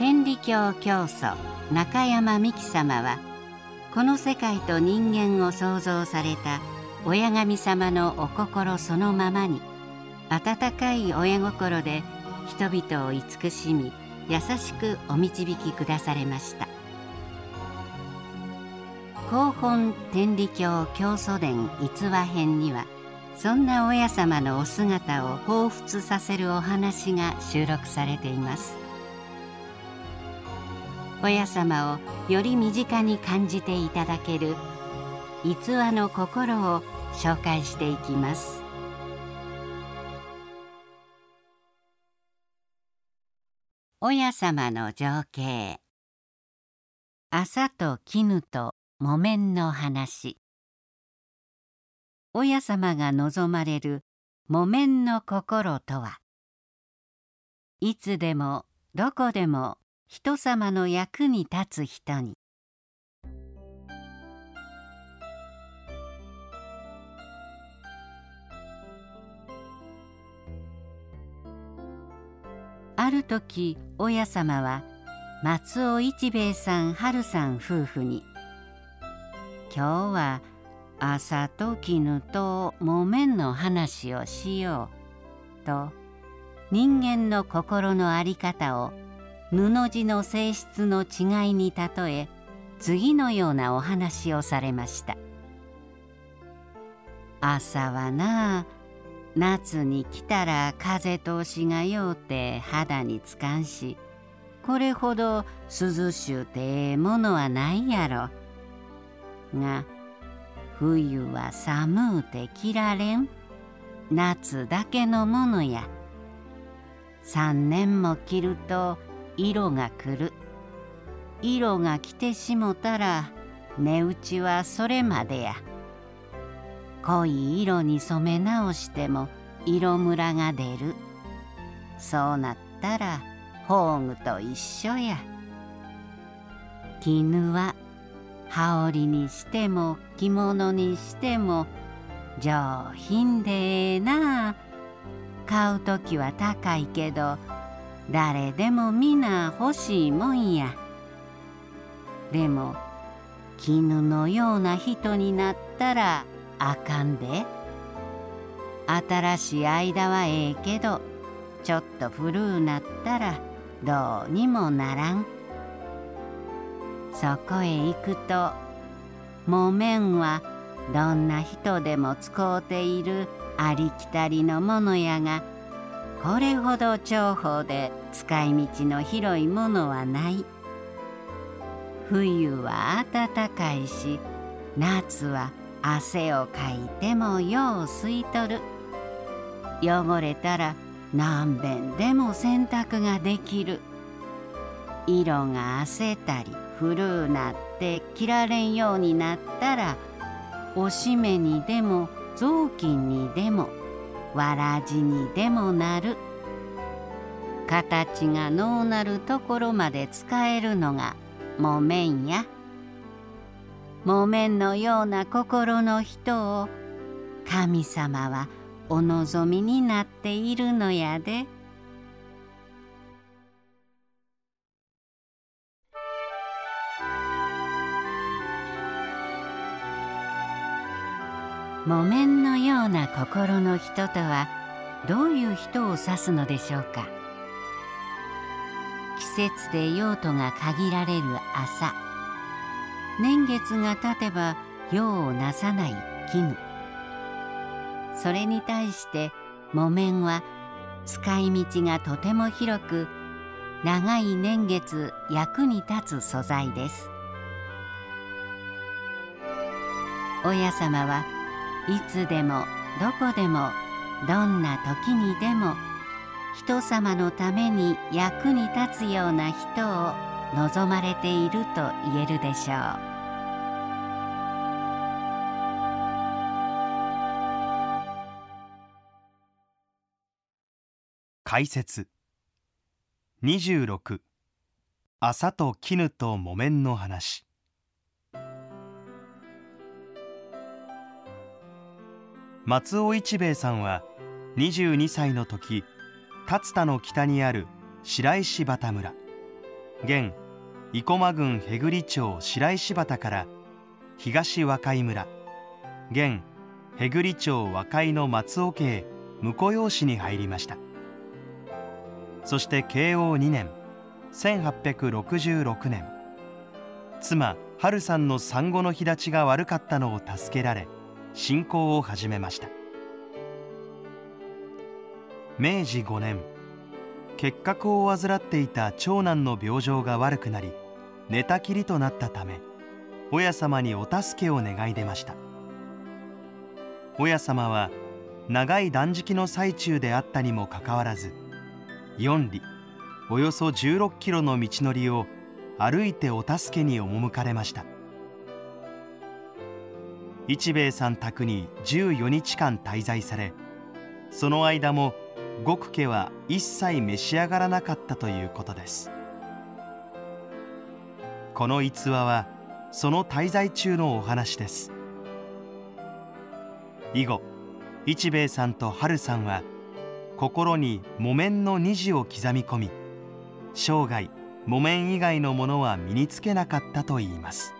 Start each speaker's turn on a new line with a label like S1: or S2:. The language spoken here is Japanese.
S1: 天理教教祖中山美紀様はこの世界と人間を創造された親神様のお心そのままに温かい親心で人々を慈しみ優しくお導きくだされました。広本天理教教祖伝逸話編にはそんな親様のお姿を彷彿させるお話が収録されています。親様をより身近に感じていただける逸話の心を紹介していきます。親様の情景。朝と絹と木綿の話。親様が望まれる木綿の心とは。いつでもどこでも人様の役に立つ人に。ある時親様は松尾一兵衛さん春さん夫婦に「今日は朝と絹と木綿の話をしよう」と人間の心の在り方を布地の性質の違いに例え次のようなお話をされました。朝はな夏に来たら風通しがようて肌につかんしこれほど涼しゅうてええものはないやろ。が冬は寒うて着られん夏だけのものや。三年も着ると色が来る。色が来てしもたら値打ちはそれまでや。濃い色に染め直しても色ムラが出るそうなったら宝具と一緒や絹は羽織にしても着物にしても上品でええな買う時は高いけど誰でも皆欲しいもんや。でも絹のような人になったらあかんで。新しい間はええけどちょっと古うなったらどうにもならん。そこへ行くと木綿はどんな人でも使うているありきたりのものやがこれほど重宝で使い道の広いものはない。冬は暖かいし夏は汗をかいてもよう吸い取る。汚れたら何遍でも洗濯ができる。色があせたり古うなって着られんようになったらおしめにでも雑巾にでもわらじにでもなる形がのうなるところまで使えるのが木綿や。木綿のような心の人を神様はお望みになっているのやで。木綿のような心の人とはどういう人を指すのでしょうか？季節で用途が限られる朝。年月が経てば用をなさない絹。それに対して木綿は使い道がとても広く長い年月役に立つ素材です。親様はいつでもどこでもどんな時にでも人様のために役に立つような人を望まれていると言えるでしょう。
S2: 解説。26朝と絹と木綿の話。松尾一兵衛さんは22歳の時竜田の北にある白石畑村。現生駒郡辺栗町白石畑から東和海村。現辺栗町和海の松尾家へ婿養子に入りました。そして慶応2年1866年。妻春さんの産後の日立ちが悪かったのを助けられ信仰を始めました。明治5年結核を患っていた長男の病状が悪くなり寝たきりとなったため親様にお助けを願い出ました。親様は長い断食の最中であったにもかかわらず4里およそ16キロの道のりを歩いてお助けに赴かれました。一兵衛さん宅に14日間滞在されその間も極家は一切召し上がらなかったということです。この逸話はその滞在中のお話です。以後一兵衛さんと春さんは心に木綿の虹を刻み込み生涯木綿以外のものは身につけなかったといいます。